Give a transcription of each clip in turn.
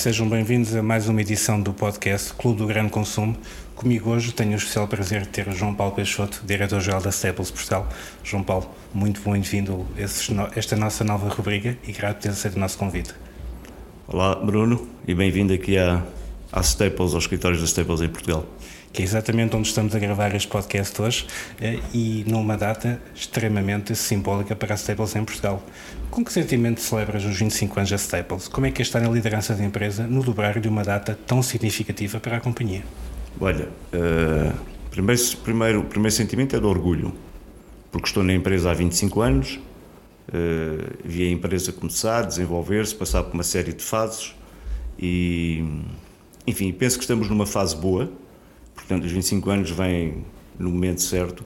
Sejam bem-vindos a mais uma edição do podcast Clube do Grande Consumo. Comigo hoje tenho o especial prazer de ter João Paulo Peixoto, diretor-geral da Staples Portugal. João Paulo, muito bem-vindo a esta nossa nova rubrica e grato por ter aceito o nosso convite. Olá, Bruno, e bem-vindo aqui à, à Staples, aos escritórios da Staples em Portugal que é exatamente onde estamos a gravar este podcast hoje eh, e numa data extremamente simbólica para a Staples em Portugal. Com que sentimento celebras os 25 anos da Staples? Como é que é estar na liderança da empresa no dobrar de uma data tão significativa para a companhia? Olha, uh, primeiro, primeiro, primeiro sentimento é de orgulho, porque estou na empresa há 25 anos, uh, vi a empresa começar, desenvolver-se, passar por uma série de fases e, enfim, penso que estamos numa fase boa Portanto, os 25 anos vêm no momento certo.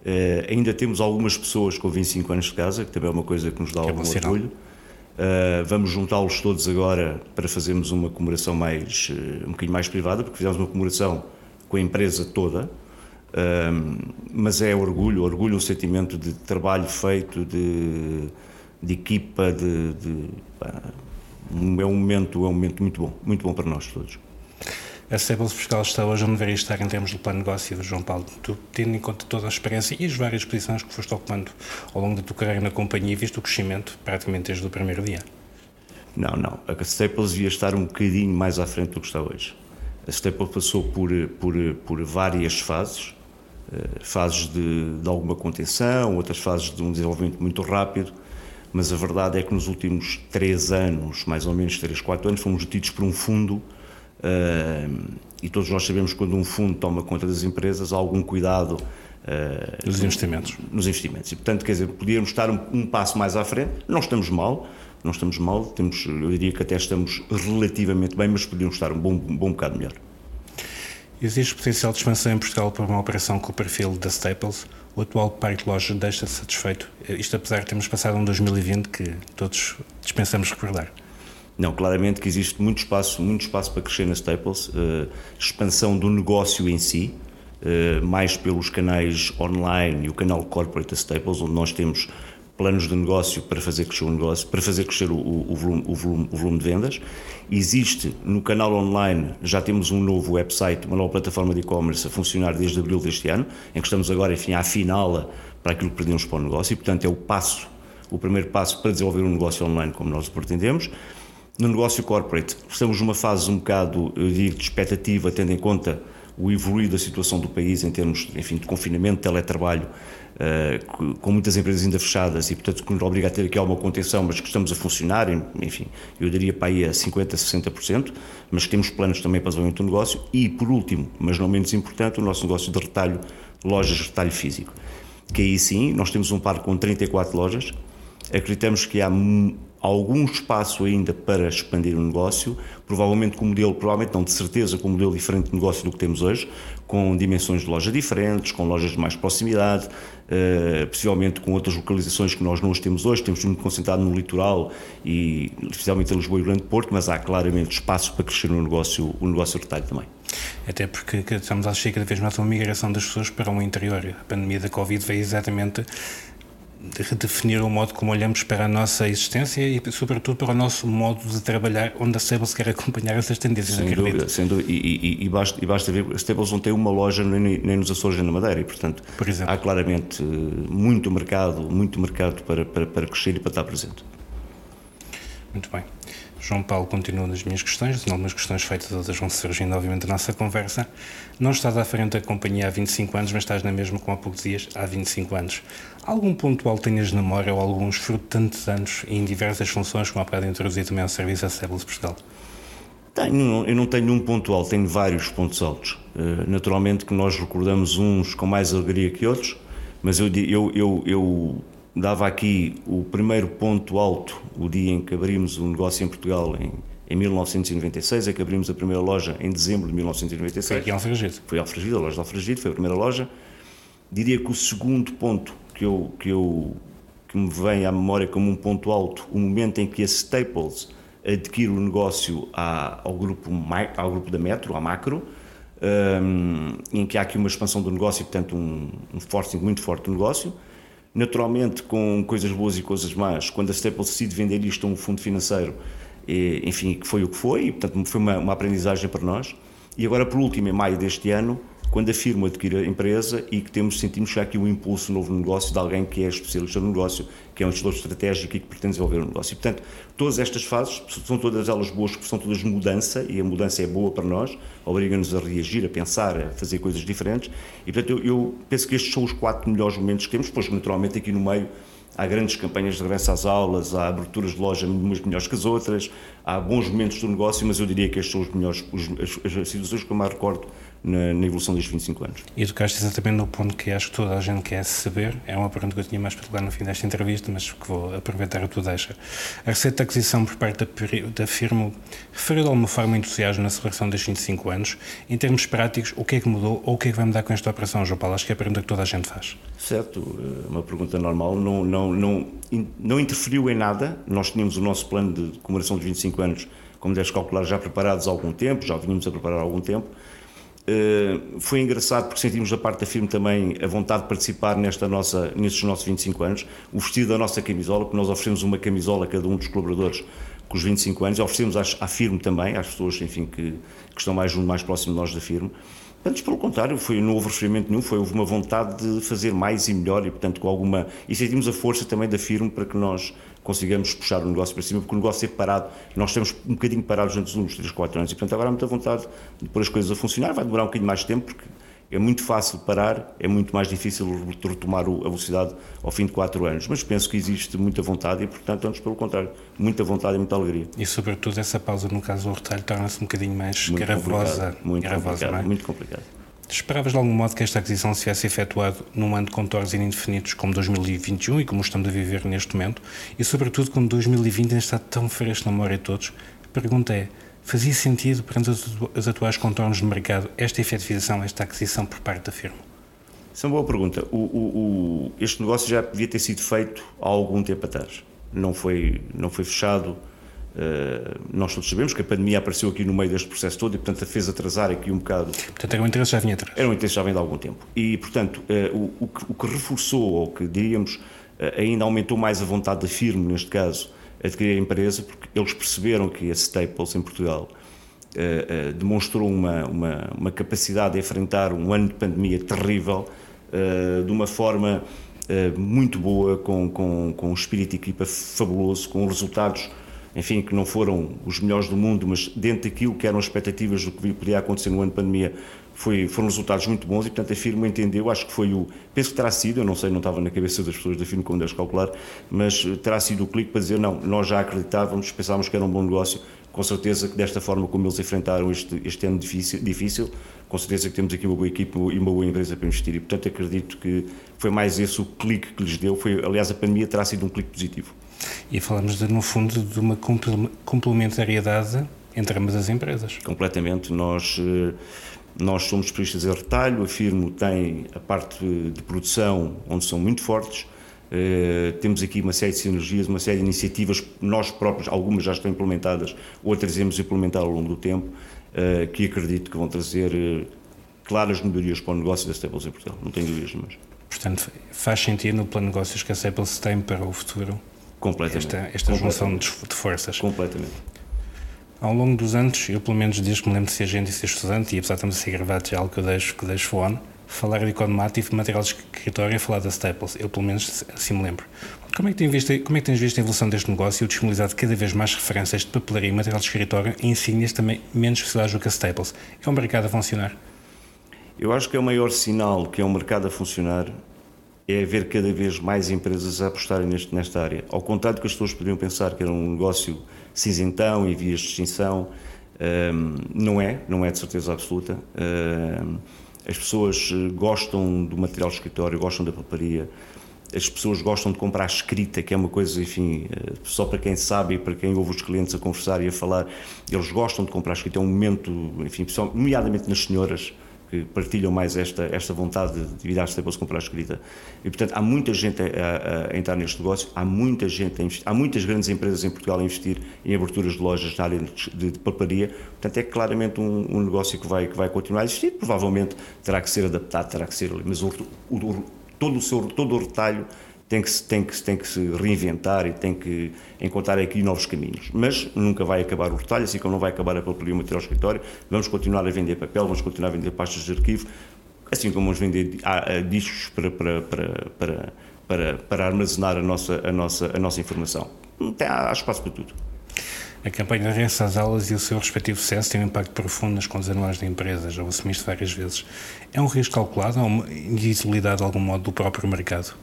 Uh, ainda temos algumas pessoas com 25 anos de casa, que também é uma coisa que nos dá que é algum é orgulho. Uh, vamos juntá-los todos agora para fazermos uma comemoração mais, uh, um bocadinho mais privada, porque fizemos uma comemoração com a empresa toda. mas é orgulho, orgulho, um sentimento de trabalho feito, de, de equipa, de, de pá, é um momento, é um momento muito bom, muito bom para nós todos a Staples Portugal está hoje onde deveria estar em termos do plano de negócio, João Paulo. Tu, tendo em conta toda a experiência e as várias posições que foste ocupando ao longo da tua carreira na companhia, viste o crescimento praticamente desde o primeiro dia? Não, não. A Staples devia estar um bocadinho mais à frente do que está hoje. A Staples passou por, por, por várias fases, eh, fases de, de alguma contenção, outras fases de um desenvolvimento muito rápido, mas a verdade é que nos últimos três anos, mais ou menos três, quatro anos, fomos detidos por um fundo e todos nós sabemos que quando um fundo toma conta das empresas há algum cuidado uh, nos investimentos. Nos investimentos. E, portanto, quer dizer, podíamos estar um, um, passo mais à frente, não estamos mal, não estamos mal, temos, eu diria que até estamos relativamente bem, mas podíamos estar um bom, um bom bocado melhor. Existe potencial de expansão em Portugal para uma operação com o perfil da Staples? O atual parque de loja deixa satisfeito? Isto apesar de termos passado um 2020 que todos dispensamos recordar. Não, claramente que existe muito espaço, muito espaço para crescer na Staples, uh, expansão do negócio em si, uh, mais pelos canais online e o canal corporate da Staples, onde nós temos planos de negócio para fazer crescer o negócio, para fazer crescer o, o, volume, o, volume, o volume de vendas. Existe no canal online, já temos um novo website, uma nova plataforma de e-commerce a funcionar desde abril deste ano, em que estamos agora, enfim, a afiná-la para aquilo que perdemos para o negócio e, portanto, é o passo, o primeiro passo para desenvolver um negócio online como nós o pretendemos. No negócio corporate, estamos numa fase um bocado, digo, de expectativa, tendo em conta o evoluir da situação do país em termos enfim, de confinamento, teletrabalho, uh, com muitas empresas ainda fechadas e, portanto, que nos obriga a ter aqui alguma contenção, mas que estamos a funcionar, enfim, eu diria para aí a 50%, 60%, mas temos planos também para o desenvolvimento do negócio e, por último, mas não menos importante, o nosso negócio de retalho, lojas de retalho físico. Que aí sim, nós temos um parque com 34 lojas, acreditamos que há algum espaço ainda para expandir o negócio, provavelmente com um modelo, provavelmente não de certeza, com um modelo diferente de negócio do que temos hoje, com dimensões de loja diferentes, com lojas de mais proximidade, uh, possivelmente com outras localizações que nós não as temos hoje, temos muito concentrado no litoral e especialmente em Lisboa e Grande Porto, mas há claramente espaço para crescer no negócio, o negócio retalho também. Até porque estamos a assistir cada vez mais uma migração das pessoas para o interior. A pandemia da Covid veio exatamente redefinir o modo como olhamos para a nossa existência e, sobretudo, para o nosso modo de trabalhar, onde a Stables quer acompanhar essas tendências. Sem dúvida, sem dúvida. E, e, e, basta, e basta ver, a Stables não tem uma loja nem, nem nos Açores nem na Madeira, e, portanto, Por há claramente muito mercado, muito mercado para, para, para crescer e para estar presente. Muito bem. João Paulo continua nas minhas questões, algumas questões feitas, outras vão surgindo, obviamente, da nossa conversa. Não estás à frente da companhia há 25 anos, mas estás na mesma, como há poucos dias, há 25 anos. Algum pontual tenhas na memória ou alguns fruto de tantos anos em diversas funções, como há bocado introduzir também ao serviço a Cébulas Portugal? Tenho, eu não tenho um ponto alto, tenho vários pontos altos. Uh, naturalmente que nós recordamos uns com mais alegria que outros, mas eu, eu, eu, eu dava aqui o primeiro ponto alto, o dia em que abrimos o um negócio em Portugal, em, em 1996, é que abrimos a primeira loja em dezembro de 1996. Foi aqui em Alfragide. Foi Alfragide, a loja de Alfragide, foi a primeira loja. Diria que o segundo ponto que eu, que eu que me vem à memória como um ponto alto, o momento em que a Staples adquire o negócio à, ao, grupo, ao grupo da Metro, à Macro, um, em que há aqui uma expansão do negócio e, portanto, um, um forcing muito forte do negócio naturalmente com coisas boas e coisas más. Quando a Staples decide vender isto a um fundo financeiro, e, enfim, que foi o que foi, e, portanto foi uma, uma aprendizagem para nós. E agora, por último, em maio deste ano, quando a firma adquire a empresa e que temos, sentimos já aqui um impulso novo no negócio de alguém que é especialista no negócio, que é um gestor estratégico e que pretende desenvolver o negócio. E, portanto, todas estas fases são todas elas boas, porque são todas mudança e a mudança é boa para nós, obriga-nos a reagir, a pensar, a fazer coisas diferentes. E, portanto, eu, eu penso que estes são os quatro melhores momentos que temos, pois, naturalmente, aqui no meio há grandes campanhas de regresso às aulas, há aberturas de loja umas melhores que as outras, há bons momentos do negócio, mas eu diria que estes são os melhores, os, as, as situações que eu mais recordo na, na, evolução destes 25 anos. E tocaste exatamente no ponto que acho que toda a gente quer saber, é uma pergunta que eu tinha mais para no fim desta entrevista, mas que vou aproveitar a tua deixa. A receita de aquisição por parte da, da firma referiu de alguma forma entusiasmo na celebração destes 25 anos. Em termos práticos, o que é que mudou ou o que é que vai mudar com esta operação, João Paulo? Acho que é a pergunta que toda a gente faz. Certo, eh, uma pergunta normal, não, não, não, não interferiu em nada, nós tínhamos o nosso plano de comemoração de 25 anos, como deves calcular, já preparados há algum tempo, já vínhamos a preparar há algum tempo, Uh, foi engraçado porque sentimos da parte da firma também a vontade de participar nesta nossa, nestes nossos 25 anos. O vestido da nossa camisola, porque nós oferecemos uma camisola a cada um dos colaboradores com os 25 anos, oferecemos à firma também, às pessoas enfim, que, que estão mais junto, mais próximo de nós da firma. Antes, pelo contrário, foi, não houve referimento nenhum, foi, houve uma vontade de fazer mais e melhor e, portanto, com alguma. E sentimos a força também da firma para que nós consigamos puxar o negócio para cima, porque o negócio é parado, nós estamos um bocadinho parados antes dos últimos 3, 4 anos, e portanto agora há muita vontade de pôr as coisas a funcionar, vai demorar um bocadinho mais de tempo, porque é muito fácil parar, é muito mais difícil retomar a velocidade ao fim de 4 anos, mas penso que existe muita vontade e, portanto, antes pelo contrário, muita vontade e muita alegria. E, sobretudo, essa pausa no caso do retalho torna-se um bocadinho mais muito gravosa. Muito complicado, é? muito complicado. Esperavas de algum modo que esta aquisição se tivesse efetuado num ano de contornos indefinidos como 2021 e como estamos a viver neste momento, e sobretudo como 2020 ainda está tão fresco na memória de todos? A pergunta é: fazia sentido, perante os atuais contornos de mercado, esta efetivização, esta aquisição por parte da firma? Essa é uma boa pergunta. O, o, o, este negócio já devia ter sido feito há algum tempo atrás. Não foi, não foi fechado nós todos sabemos que a pandemia apareceu aqui no meio deste processo todo e, portanto, a fez atrasar aqui um bocado. Portanto, era um interesse já vinha atrás. Era um interesse já vem de algum tempo. E, portanto, uh, o, o, que, o, que, reforçou, ou que diríamos, uh, ainda aumentou mais a vontade da firma, neste caso, adquirir a empresa, porque eles perceberam que a Staples, em Portugal, demonstrou uma, uma, uma, capacidade de enfrentar um ano de pandemia terrível de uma forma muito boa, com, com, com um espírito de equipa fabuloso, com resultados enfim, que não foram os melhores do mundo, mas dentro daquilo que eram as expectativas do que podia acontecer no ano de pandemia, foi, foram resultados muito bons e, portanto, a firma entendeu, acho que foi o, penso que terá sido, eu não sei, não estava na cabeça das pessoas da firma como deves calcular, mas terá sido o clique para dizer, não, nós já acreditávamos, pensávamos que era um bom negócio, com certeza que desta forma como eles enfrentaram este, este ano difícil, difícil, com certeza que temos aqui uma boa equipe e uma boa empresa para investir e, portanto, acredito que foi mais esse o clique que lhes deu, foi, aliás, a pandemia terá sido um clique positivo. E falamos, de, no fundo, de uma complementariedade entre ambas as empresas. Completamente. Nós, eh, nós somos especialistas em retalho, a Firmo tem a parte de produção, onde são muito fortes. Uh, temos aqui uma série de sinergias, uma série de iniciativas, nós próprios, algumas já estão implementadas, outras iremos implementar ao longo do tempo, uh, que acredito que vão trazer uh, claras melhorias para o negócio da Staples em Portugal, não tenho dúvidas. Mas... Portanto, faz sentido no plano de negócios que a Staples tem para o futuro Completamente. Esta, esta junção de, de forças. Completamente. Ao longo dos anos, eu pelo menos desde que me lembro de ser agente e ser estudante, e apesar de estamos a ser gravados, é algo que eu deixo, que deixo on, falar de economia e de material de escritório e falar da Staples. Eu pelo menos assim me lembro. Como é que, tens visto, como é que tens visto a evolução deste negócio e o disponibilizado cada vez mais referências de papelaria e material de escritório e insígnias também menos especializadas do que a Staples? É um mercado a funcionar? Eu acho que é o maior sinal que é um mercado a funcionar é ver cada vez mais empresas a apostarem neste, nesta área. Ao contrário do que as pessoas poderiam pensar que era um negócio cinzentão e vias de extinção, um, não é, não é de certeza absoluta. Um, as pessoas eh, gostam do material de escritório, gostam da papelaria, as pessoas gostam de comprar escrita, que é uma coisa, enfim, eh, só para quem sabe e para quem ouve os clientes a conversar e a falar, eles gostam de comprar escrita, é um momento, enfim, nomeadamente nas senhoras, que partilham mais esta, esta vontade de virar se para se comprar escrita. E, portanto, há muita gente a, a, a, entrar neste negócio, há muita gente a investir, há muitas grandes empresas em Portugal a investir em aberturas de lojas na área de, de paparia, portanto, é claramente um, um, negócio que vai, que vai continuar a existir, provavelmente terá que ser adaptado, terá que ser, mas o, o, todo, o seu, todo o retalho tem que, tem, que, tem que se reinventar e tem que encontrar aqui novos caminhos. Mas nunca vai acabar o retalho, assim como não vai acabar a papelaria material ao escritório. Vamos continuar a vender papel, vamos continuar a vender pastas de arquivo, assim como vamos vender discos para, para, para, para, para, armazenar a nossa, a, nossa, a nossa informação. Há espaço para tudo. A campanha de regressa às aulas e o seu respectivo sucesso têm um impacto profundo nas contas anuais da empresa, já o assumiste várias vezes. É um risco calculado ou uma invisibilidade de algum modo do próprio mercado?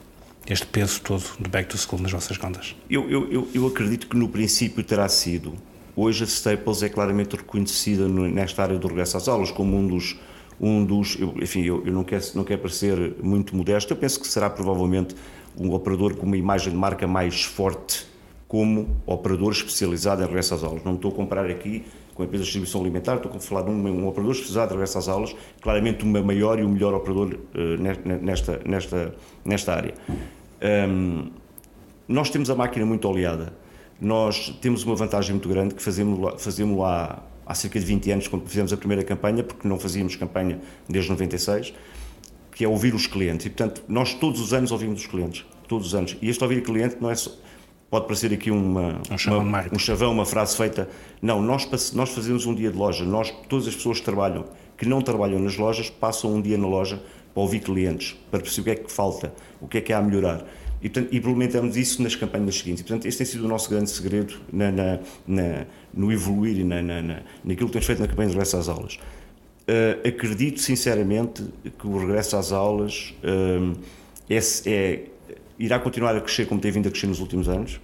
Este peso todo do back to school nas vossas contas? Eu, eu, eu acredito que no princípio terá sido. Hoje a Staples é claramente reconhecida nesta área do regresso às aulas como um dos um dos, eu, enfim, eu, eu, não, quero, não quero parecer muito modesto, eu penso que será provavelmente um operador com uma imagem de marca mais forte como operador especializado em regresso às aulas. Não estou a comparar aqui com a empresa de distribuição alimentar, estou a falar de um, um operador especializado em regresso às aulas, claramente o maior e o melhor operador uh, nesta, nesta, nesta área. Um, nós temos a máquina muito oleada. Nós temos uma vantagem muito grande que fazemos, fazemos lá há cerca de 20 anos, quando fizemos a primeira campanha, porque não fazíamos campanha desde 96, que é ouvir os clientes. E, portanto, nós todos os anos ouvimos os clientes. Todos os anos. E este ouvir o cliente não é só pode parecer aqui uma, um, chavão, uma, um chavão, uma frase feita. Não, nós, nós fazemos um dia de loja. Nós, todas as pessoas que trabalham, que não trabalham nas lojas, passam um dia na loja para ouvir clientes, para perceber o que é que falta, o que é que há a melhorar. E, portanto, implementamos isso nas campanhas seguintes. E, portanto, este tem sido o nosso grande segredo na, na, na no evoluir e na, naquilo que temos feito na campanha de regresso às aulas. Uh, acredito sinceramente que o regresso às aulas uh, é, é irá continuar a crescer como tem vindo a crescer nos últimos anos.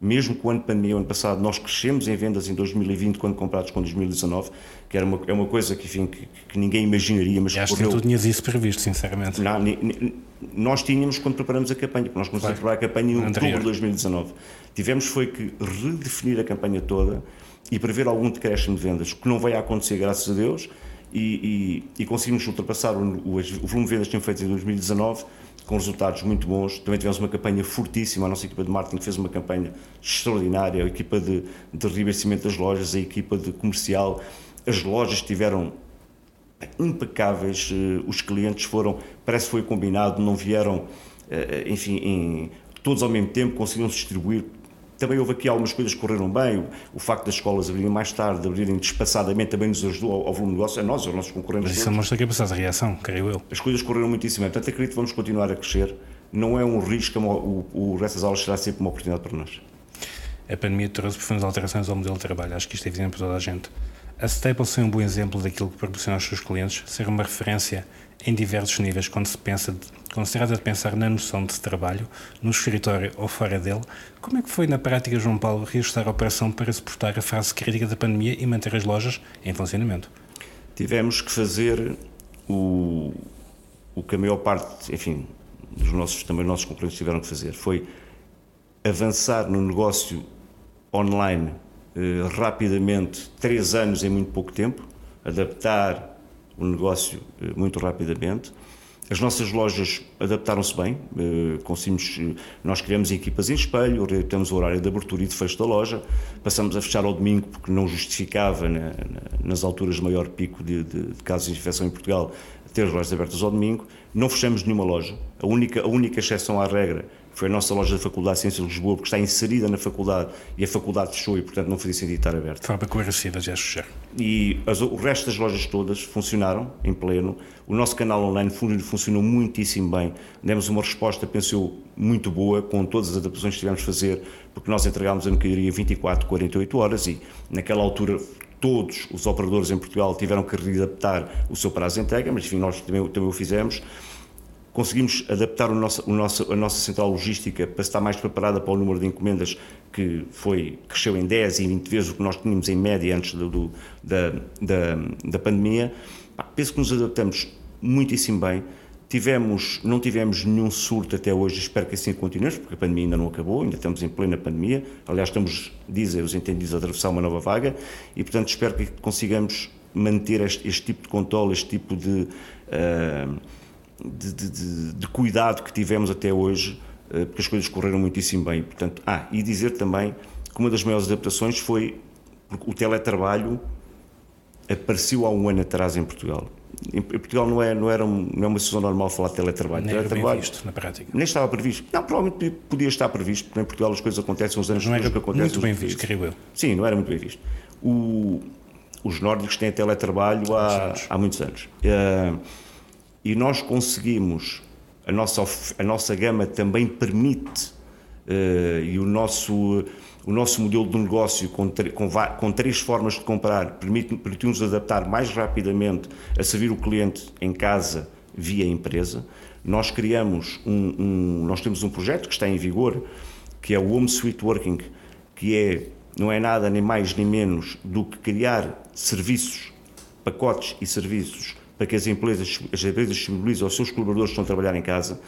Mesmo com o ano de pandemia, o ano passado, nós crescemos em vendas em 2020 quando comparados com 2019, que era uma, é uma coisa que, enfim, que, que ninguém imaginaria. Mas acho correu... que tu tinhas isso previsto, sinceramente. Não, nós tínhamos quando preparamos a campanha, porque nós começamos claro. a preparar a campanha em outubro de 2019. Tivemos foi que redefinir a campanha toda e prever algum decréscimo de vendas, que não vai acontecer, graças a Deus, e, e, e conseguimos ultrapassar o, o, o volume de vendas que tínhamos feito em 2019 com resultados muito bons. Também tivemos uma campanha fortíssima, a nossa equipa de marketing fez uma campanha extraordinária, a equipa de, de reabastecimento das lojas, a equipa de comercial, as lojas tiveram impecáveis, eh, os clientes foram, parece que foi combinado, não vieram, eh, enfim, em, todos ao mesmo tempo, conseguiram distribuir também houve aqui algumas coisas que correram bem. O, facto das escolas abrirem mais tarde, abrirem despaçadamente, também nos ajudou ao, ao volume de negócio, a nós, aos nossos concorrentes. Mas isso mostra que é preciso reação, creio eu. As coisas correram muitíssimo bem. Portanto, acredito que vamos continuar a crescer. Não é um risco, o, o resto das aulas será sempre uma oportunidade para nós. A pandemia trouxe profundas alterações ao modelo de trabalho. Acho que isto é evidente para toda a gente. A Staples foi um bom exemplo daquilo que proporciona aos seus clientes ser uma referência em diversos níveis quando se pensa de, quando se trata de pensar na noção de trabalho, no escritório ou fora dele. Como é que foi na prática, João Paulo, reajustar a operação para suportar a fase crítica da pandemia e manter as lojas em funcionamento? Tivemos que fazer o, o que a maior parte, enfim, dos nossos, também os nossos concorrentes tiveram que fazer, foi avançar no negócio online eh, rapidamente, três anos em muito pouco tempo, adaptar o negócio eh, muito rapidamente. As nossas lojas adaptaram-se bem, eh, conseguimos, eh, nós criamos equipas em espelho, temos o horário de abertura e de fecho da loja, passamos a fechar ao domingo porque não justificava, na, nas alturas de maior pico de, de, de casos de infecção em Portugal, ter as lojas abertas ao domingo. Não fechamos nenhuma loja, a única, a única exceção à regra foi a nossa loja da Faculdade de Ciências de Lisboa, porque está inserida na faculdade e a faculdade fechou e, portanto, não fazia sentido estar aberta. De forma coerciva, já fechar. E as, o resto das lojas todas funcionaram em pleno. O nosso canal online funcionou muitíssimo bem. Demos uma resposta, pensou, muito boa, com todas as adaptações que tivemos a fazer, porque nós entregámos a mercadoria em 24, 48 horas e, naquela altura, todos os operadores em Portugal tiveram que readaptar o seu prazo de entrega, mas enfim, nós também, também o fizemos conseguimos adaptar o nosso, o nosso, a nossa central logística para estar mais preparada para o número de encomendas que foi, cresceu em 10 e 20 vezes o que nós tínhamos em média antes do, do da, da, da, pandemia. penso que nos adaptamos muitíssimo bem. Tivemos, não tivemos nenhum surto até hoje, espero que assim continuemos, porque a pandemia ainda não acabou, ainda estamos em plena pandemia. Aliás, estamos, dizem os entendidos, a atravessar uma nova vaga e, portanto, espero que consigamos manter este, este tipo de controle, este tipo de. Uh, de, de, de, cuidado que tivemos até hoje, eh, porque as coisas correram muitíssimo bem. Portanto, ah, e dizer também que uma das maiores adaptações foi porque o teletrabalho apareceu há um ano atrás em Portugal. em Portugal não é, não, era não é uma situação normal falar de teletrabalho. Nem teletrabalho, era visto na prática. Nem estava previsto. Não, provavelmente podia estar previsto, porque em Portugal as coisas acontecem uns anos não depois era que acontecem. muito bem visto, creio eu. Sim, não era muito bem visto. O, os nórdicos têm teletrabalho há, há muitos anos. Uh, e nós conseguimos, a nossa, a nossa gama também permite, uh, e o nosso o nosso modelo de negócio, com, com, com três formas de comprar, permite-nos permite adaptar mais rapidamente a servir o cliente em casa via empresa. Nós criamos um, um, nós temos um projeto que está em vigor, que é o Home Suite Working, que é, não é nada nem mais nem menos do que criar serviços, pacotes e serviços para que as empresas, as empresas disponibilizem aos seus colaboradores que estão a trabalhar em casa,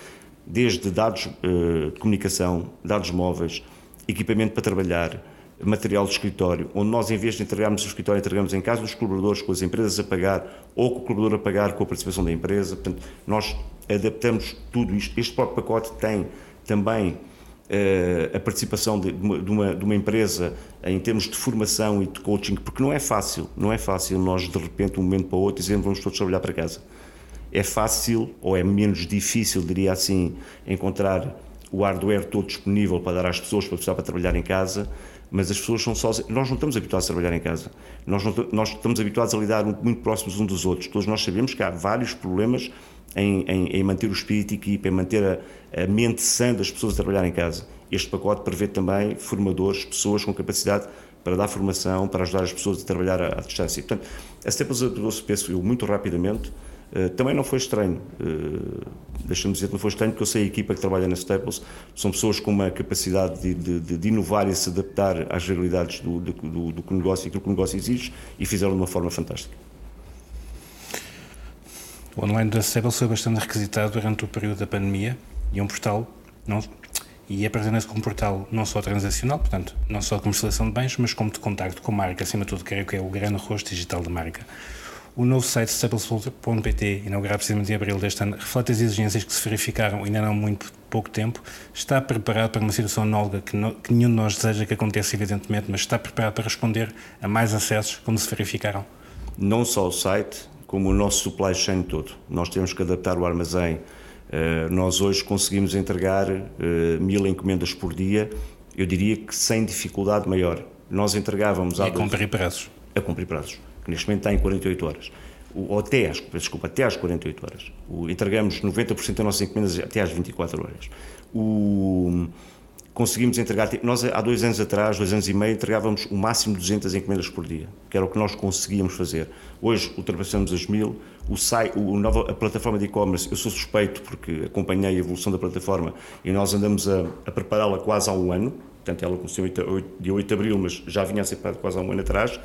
desde dados uh, de comunicação, dados móveis, equipamento para trabalhar, material de escritório, onde nós, em vez de entregarmos o escritório, entregamos em casa dos colaboradores, com as empresas a pagar, ou com o colaborador a pagar com a participação da empresa. Portanto, nós adaptamos tudo isto. Este próprio pacote tem também a participação de, de, uma, de, uma, empresa em termos de formação e de coaching, porque não é fácil, não é fácil nós, de repente, de um momento para o outro, dizermos vamos todos trabalhar para casa. É fácil, ou é menos difícil, diria assim, encontrar o hardware todo disponível para dar às pessoas para precisar para trabalhar em casa, mas as pessoas são só. Nós não estamos habituados a trabalhar em casa. Nós, não, nós estamos habituados a lidar muito próximos uns dos outros. Todos nós sabemos que há vários problemas em, em, em manter o espírito de equipa, em manter a, a, mente sã das pessoas a trabalhar em casa. Este pacote prevê também formadores, pessoas com capacidade para dar formação, para ajudar as pessoas a trabalhar à, à distância. Portanto, a Staples adaptou-se, penso eu, muito rapidamente eh, também não foi estranho, uh, deixa-me dizer que não foi estranho, porque eu sei a equipa que trabalha na Staples, são pessoas com uma capacidade de, de, de inovar e se adaptar às realidades do, do, do, do negócio e aquilo que o negócio exige e fizeram de uma forma fantástica. O online da Staples foi bastante requisitado durante o período da pandemia e é um portal não, e apresenta-se como um portal não só transacional, portanto, não só de comercialização de bens, mas como de contacto com a marca, acima de tudo, creio que é o grande rosto digital da marca. O novo site staples.pt, inaugurado precisamente em abril deste ano, reflete as exigências que se verificaram ainda não há muito pouco tempo. Está preparado para uma situação anóloga que, no, que nenhum de nós deseja que aconteça, evidentemente, mas está preparado para responder a mais acessos como se verificaram? Não só o site, como o nosso supply chain todo. Nós temos que adaptar o armazém. Uh, nós hoje conseguimos entregar uh, mil encomendas por dia, eu diria que sem dificuldade maior. Nós entregávamos... E a cumprir prazos. A cumprir prazos que neste momento está em 48 horas. O, ou até às, desculpa, até às 48 horas. O, entregamos 90% das nossas encomendas até às 24 horas. O, conseguimos entregar, nós há dois anos atrás, dois anos e meio, entregávamos o máximo de 200 encomendas por dia, que era o que nós conseguíamos fazer. Hoje ultrapassamos as mil, o site, o nova, a plataforma de e-commerce, eu sou suspeito porque acompanhei a evolução da plataforma e nós andamos a, a prepará-la quase há um ano, portanto ela começou dia 8 de abril, mas já vinha a ser quase há um ano atrás,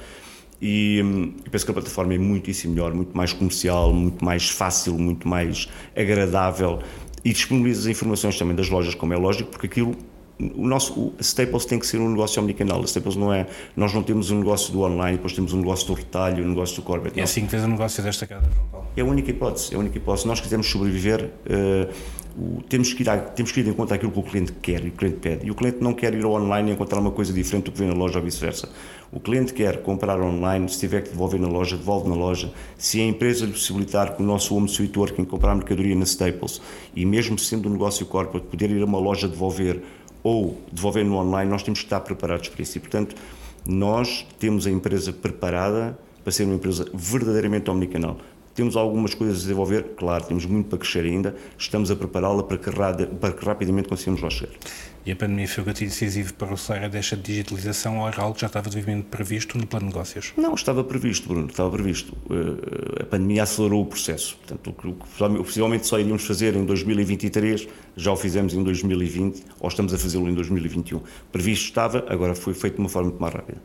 e hum, eu penso que a plataforma é muitíssimo melhor, muito mais comercial, muito mais fácil, muito mais agradável e disponibiliza as informações também das lojas, como é lógico, porque aquilo o nosso o Staples tem que ser um negócio omnicanal. A Staples não é, nós não temos um negócio do online, depois temos um negócio do retalho, um negócio do corporate. É assim que fez o negócio desta casa. É a única hipótese, é a única hipótese. Nós quisermos sobreviver, uh, o, temos, que ir a, temos que ir em conta aquilo que o cliente quer e o cliente pede. E o cliente não quer ir ao online e encontrar uma coisa diferente do que vê na loja ou vice-versa. O cliente quer comprar online, se tiver que devolver na loja, devolve na loja. Se a empresa lhe possibilitar com o nosso Home Suite Working comprar mercadoria na Staples e mesmo sendo um negócio corporate, poder ir a uma loja devolver ou devolver no online, nós temos que estar preparados para isso. E, portanto, nós temos a empresa preparada para ser uma empresa verdadeiramente omnicanal. Temos algumas coisas a desenvolver, claro, temos muito para crescer ainda, estamos a prepará-la para, para que, rapidamente consigamos lá chegar. E a pandemia foi o gatilho decisivo para o acelerar desta digitalização ou era algo que já estava devidamente previsto no plano de negócios? Não, estava previsto, Bruno, estava previsto. Eh, a pandemia acelerou o processo. Portanto, o que possivelmente só iríamos fazer em 2023, já o fizemos em 2020 ou estamos a fazê-lo em 2021. Previsto estava, agora foi feito de uma forma muito mais rápida.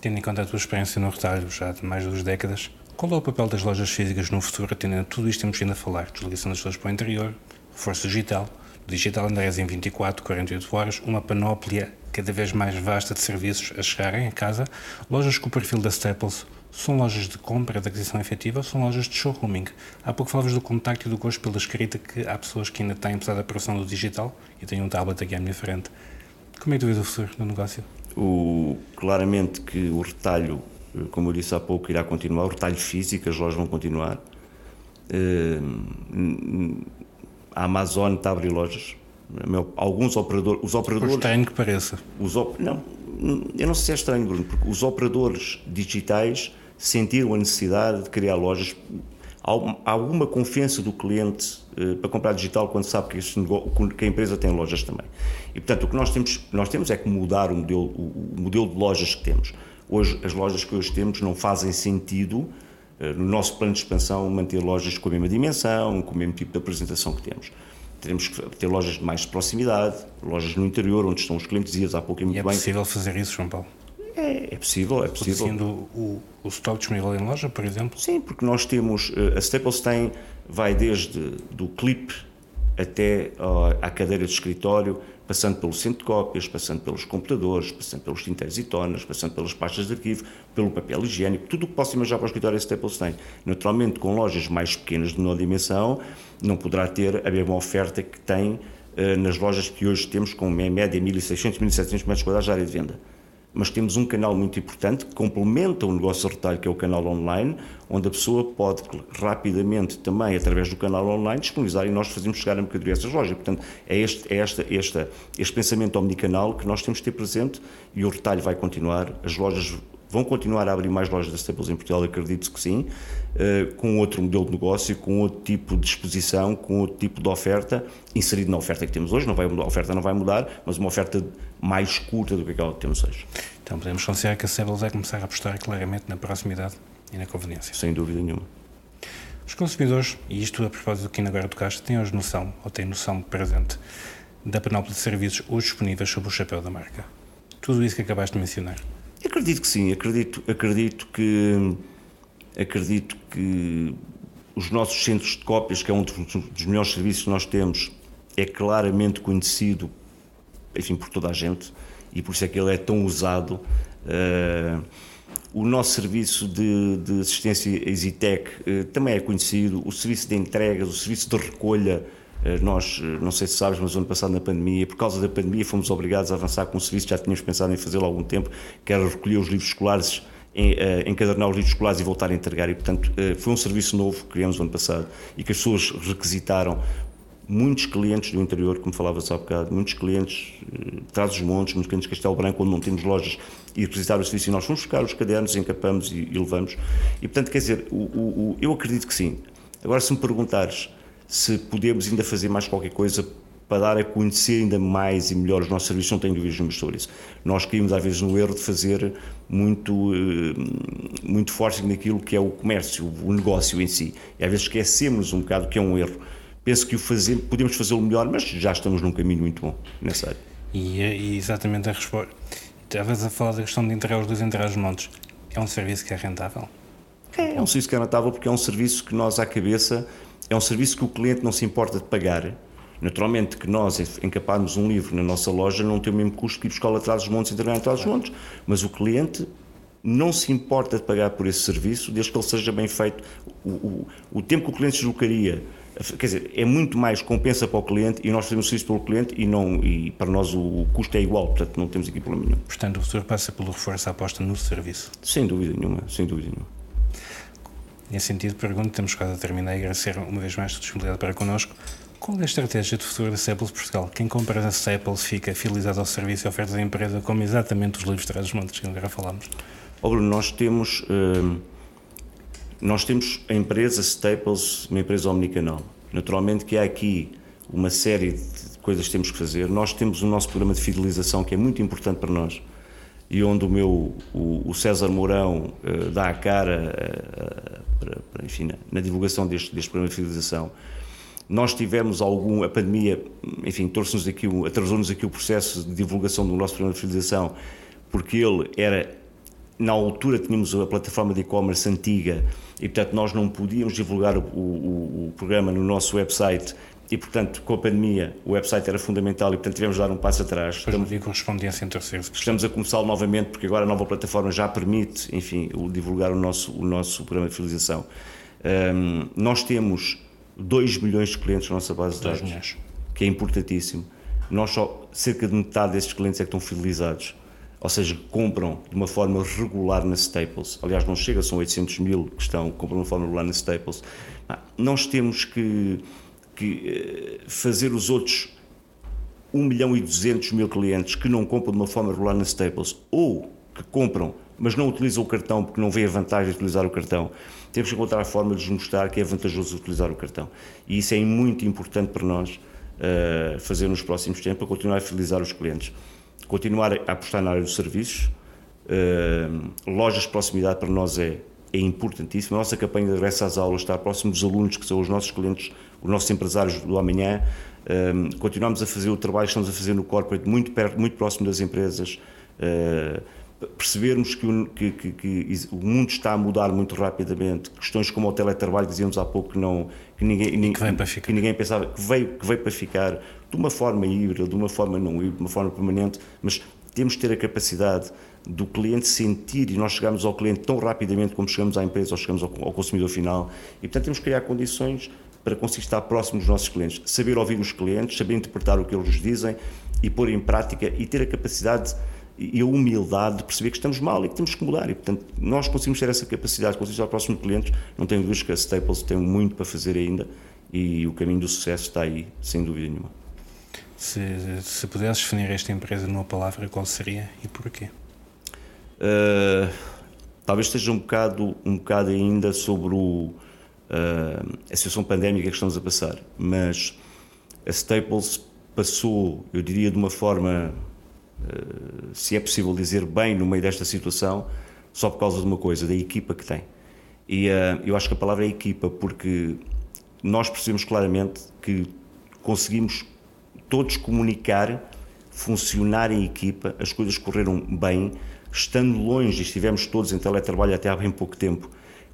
Tendo em conta a tua experiência no retalho já de mais de duas décadas, qual é o papel das lojas físicas no futuro, atendendo a tudo isto que temos vindo a falar? Desligação das pessoas para o interior, força digital, digital Andrés em 24, 48 horas, uma panóplia cada vez mais vasta de serviços a chegarem a casa, lojas com o perfil da Staples, são lojas de compra, de aquisição efetiva, são lojas de showrooming. Há pouco falavas do contacto e do gosto pela escrita, que há pessoas que ainda têm, apesar da operação do digital, e tenho um tablet aqui à minha frente. Como é que tu vês o futuro do negócio? O, claramente que o retalho como eu disse há pouco, irá continuar, o retalho físico, as lojas vão continuar. A Amazon está a abrir lojas. Alguns operadores. Os operadores. Por estranho que pareça. Os, não, eu não sei se é estranho, Bruno, porque os operadores digitais sentiram a necessidade de criar lojas. Há alguma confiança do cliente eh, para comprar digital quando sabe que, que, a empresa tem lojas também. E, portanto, o que nós temos, nós temos é que mudar o modelo, o, o modelo de lojas que temos. Hoje, as lojas que hoje temos não fazem sentido, eh, no nosso plano de expansão, manter lojas com a mesma dimensão, com o mesmo tipo de apresentação que temos. Teremos que ter lojas de mais proximidade, lojas no interior, onde estão os clientes, dias há pouco e muito e é bem. É possível fazer isso, João Paulo? É, é possível, é possível. Sendo o, o estoque disponível em loja, por exemplo? Sim, porque nós temos, eh, a Staples tem, vai desde do clip até à cadeira de escritório, passando pelo centro de cópias, passando pelos computadores, passando pelos tinteiros e tonas, passando pelas pastas de arquivo, pelo papel higiênico, tudo o que possa imaginar para o escritório a Staples tem. Naturalmente, com lojas mais pequenas de menor dimensão, não poderá ter a mesma oferta que tem eh, nas lojas que hoje temos com média 1.600, 1.700 metros quadrados de área de venda mas temos um canal muito importante que complementa o negócio de retalho, que é o canal online, onde a pessoa pode rapidamente também, através do canal online, disponibilizar e nós fazemos chegar a mercadoria a essas lojas. Portanto, é este, é esta, esta, este pensamento omnicanal que nós temos de ter presente e o retalho vai continuar, as lojas vão continuar a abrir mais lojas da Staples em Portugal, acredito que sim, uh, com outro modelo de negócio, com outro tipo de exposição, com outro tipo de oferta, inserido na oferta que temos hoje, não vai, a oferta não vai mudar, mas uma oferta mais curta do que aquela que temos hoje. Então podemos considerar que a Staples vai começar a apostar claramente na proximidade e na conveniência. Sem dúvida nenhuma. Os consumidores, e isto a propósito do que ainda agora tocaste, têm hoje noção, ou têm noção presente, da panóplia de serviços hoje disponíveis sob o chapéu da marca. Tudo isso que acabaste de mencionar. Acredito que sim, acredito, acredito que acredito que os nossos centros de cópias, que é um dos melhores serviços que nós temos, é claramente conhecido, enfim, por toda a gente e por isso é que ele é tão usado. Uh, o nosso serviço de, de assistência EasyTech uh, também é conhecido, o serviço de entregas, o serviço de recolha eh, nós, eh, não sei se sabes, mas ano passado na pandemia, por causa da pandemia, fomos obrigados a avançar com um serviço já tínhamos pensado em fazê-lo há algum tempo, que era recolher os livros escolares, eh, encadernar os livros escolares e voltar a entregar. E, portanto, foi um serviço novo que criamos no ano passado e que as pessoas requisitaram. Muitos clientes do interior, como falavas há bocado, muitos clientes de Trás os Montes, muitos clientes de Castelo Branco, onde não temos lojas, e requisitaram o serviço e nós fomos buscar os cadernos, encapamos e, e levamos. E, portanto, quer dizer, o, o, o, eu acredito que sim. Agora, se me perguntares se podemos ainda fazer mais qualquer coisa para dar a conhecer ainda mais e melhor os nossos serviços, não tenho dúvidas nenhuma sobre isso. Nós caímos às vezes no erro de fazer muito, eh, muito forcing naquilo que é o comércio, o negócio em si. E às vezes esquecemos um bocado que é um erro. Penso que o fazer, podemos fazê-lo melhor, mas já estamos num caminho muito bom nessa área. E, é, e exatamente a resposta. Estavas a falar da questão de entregar os dois enterrar os montes. É um serviço que é rentável? É, é um serviço que é rentável porque é um serviço que nós, à cabeça, é um serviço que o cliente não se importa de pagar. Naturalmente que nós encaparmos um livro na nossa loja não tem o mesmo custo que ir buscar atrás dos montes e entregar atrás dos montes, mas o cliente não se importa de pagar por esse serviço desde que ele seja bem feito. O, o, o tempo que o cliente se deslocaria, quer dizer, é muito mais compensa para o cliente e nós fazemos o serviço pelo cliente e, não, e para nós o, o custo é igual, portanto não temos aqui problema nenhum. Portanto, o senhor passa pelo reforço à aposta no serviço? Sem dúvida nenhuma, sem dúvida nenhuma. Nesse sentido, pergunto, temos quase a terminar e agradecer uma vez mais a disponibilidade para connosco. Qual é a estratégia de futuro da Staples Portugal? Quem compra a Staples fica fidelizado ao serviço e oferta da empresa, como exatamente os livros de dos montes que agora falamos? Oh Bruno, nós temos, uh, nós temos a empresa Staples, uma empresa omnicanal. Naturalmente que há aqui uma série de coisas que temos que fazer. Nós temos o nosso programa de fidelização, que é muito importante para nós e onde o meu o, o César Mourão uh, dá a cara uh, para, para, enfim, na, na, divulgação deste, deste programa de fidelização. Nós tivemos algum, a pandemia, enfim, trouxe-nos aqui, atrasou-nos aqui o processo de divulgação do nosso programa de fidelização, porque ele era, na altura tínhamos a plataforma de e-commerce antiga e, portanto, nós não podíamos divulgar o, o, o programa no nosso website e, portanto, com a pandemia, o website era fundamental e, portanto, tivemos de dar um passo atrás. Depois estamos, correspondência entre terceiros. Estamos a começá-lo novamente, porque agora a nova plataforma já permite, enfim, divulgar o nosso, o nosso programa de fidelização. Um, nós temos 2 milhões de clientes na nossa base de dados, milhões. que é importantíssimo. Nós só, cerca de metade desses clientes é que estão fidelizados. ou seja, compram de uma forma regular na Staples. Aliás, não chega, são 800 mil que estão, compram de uma forma regular na Staples. Nós temos que, que fazer os outros 1 milhão e 200 mil clientes que não compram de uma forma regular na Staples ou que compram, mas não utilizam o cartão porque não vê a vantagem de utilizar o cartão. Temos que encontrar a forma de lhes mostrar que é vantajoso utilizar o cartão. E isso é muito importante para nós uh, fazer nos próximos tempos para continuar a fidelizar os clientes. Continuar a apostar na área dos serviços. Uh, lojas de proximidade para nós é, é importantíssimo. A nossa campanha de regresso às aulas está próximo dos alunos, que são os nossos clientes, os nossos empresários do amanhã. Uh, continuamos a fazer o trabalho que estamos a fazer no corporate, muito, perto, muito próximo das empresas. Uh, percebermos que o, que, que, que o, mundo está a mudar muito rapidamente, questões como o teletrabalho, dizíamos há pouco que, não, que, ninguém, que, que ninguém pensava que veio, que veio para ficar, de uma forma híbrida, de uma forma não híbrida, de uma forma permanente, mas temos de ter a capacidade do cliente sentir e nós chegamos ao cliente tão rapidamente como chegamos à empresa ou chegamos ao, ao consumidor final e portanto temos que criar condições para conseguir estar próximo dos nossos clientes, saber ouvir os clientes, saber interpretar o que eles nos dizem e pôr em prática e ter a capacidade e a humildade de perceber que estamos mal e que temos que mudar. E, portanto, nós conseguimos ter essa capacidade, conseguimos ao próximo cliente. Não tenho dúvidas que a Staples tem muito para fazer ainda e o caminho do sucesso está aí, sem dúvida nenhuma. Se, se pudesses definir esta empresa numa palavra, qual seria e porquê? Uh, talvez esteja um bocado, um bocado ainda sobre o, a situação pandémica que estamos a passar, mas a Staples passou, eu diria, de uma forma eh, se é possível dizer, bem no meio desta situação, só por causa de uma coisa, da equipa que tem. E uh, eu acho que a palavra é equipa, porque nós percebemos claramente que conseguimos todos comunicar, funcionar em equipa, as coisas correram bem, estando longe, estivemos todos em teletrabalho até há bem pouco tempo,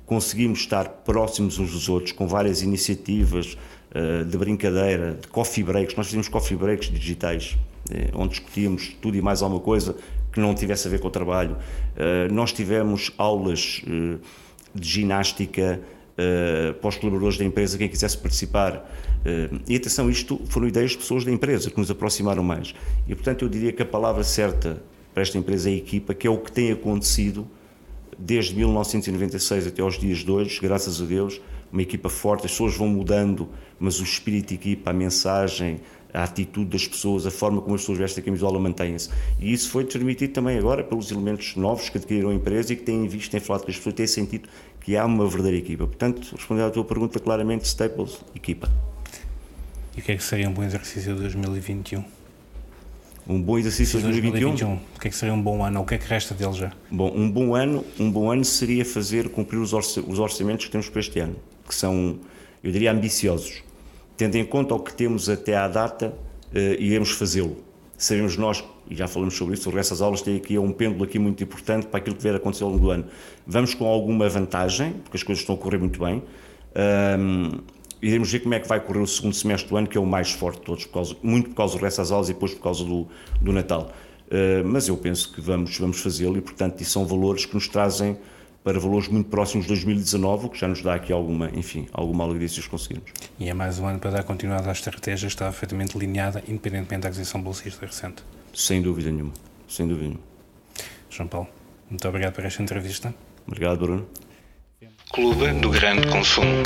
conseguimos estar próximos uns dos outros, com várias iniciativas uh, de brincadeira, de coffee breaks, nós fizemos coffee breaks digitais, eh, onde discutíamos tudo e mais alguma coisa que não tivesse a ver com o trabalho. Eh, nós tivemos aulas eh, de ginástica para os colaboradores da empresa, quem quisesse participar. E atenção, isto foram ideias de pessoas da empresa que nos aproximaram mais. E portanto eu diria que a palavra certa para esta empresa é equipa, que é o que tem acontecido desde 1996 até aos dias de hoje, graças a Deus, uma equipa forte, as pessoas vão mudando, mas o espírito de equipa, a mensagem, a atitude das pessoas, a forma como as pessoas vestem a camisola mantém-se. E isso foi transmitido também agora pelos elementos novos que adquiriram a empresa e que têm visto, têm falado com as pessoas, têm sentido que há uma verdadeira equipa. Portanto, respondendo à tua pergunta claramente, Staples, equipa. E o que é que seria um bom exercício de 2021? Um bom exercício de 2021? 2021? O que é que seria um bom ano? O que é que resta dele já? Bom, um bom ano, um bom ano seria fazer cumprir os orçamentos que temos para este ano, que são, eu diria, ambiciosos tendo em conta o que temos até à data, uh, iremos fazê-lo. Sabemos nós, e já falamos sobre isso, o resto das aulas tem aqui um pêndulo aqui muito importante para aquilo que vier a acontecer ao longo do ano. Vamos com alguma vantagem, porque as coisas estão a correr muito bem. Um, iremos ver como é que vai correr o segundo semestre do ano, que é o mais forte de todos, por causa, muito por causa do resto das aulas e depois por causa do, do Natal. Uh, mas eu penso que vamos, vamos fazê-lo e, portanto, isso são valores que nos trazem para valores muito próximos de 2019, o que já nos dá aqui alguma, enfim, alguma alegria se os conseguirmos. E é mais um ano para dar continuidade à estratégia, está perfeitamente alinhada, independentemente da aquisição bolsista recente. Sem dúvida nenhuma, sem dúvida nenhuma. João Paulo, muito obrigado por esta entrevista. Obrigado, Bruno. Clube do Grande Consumo.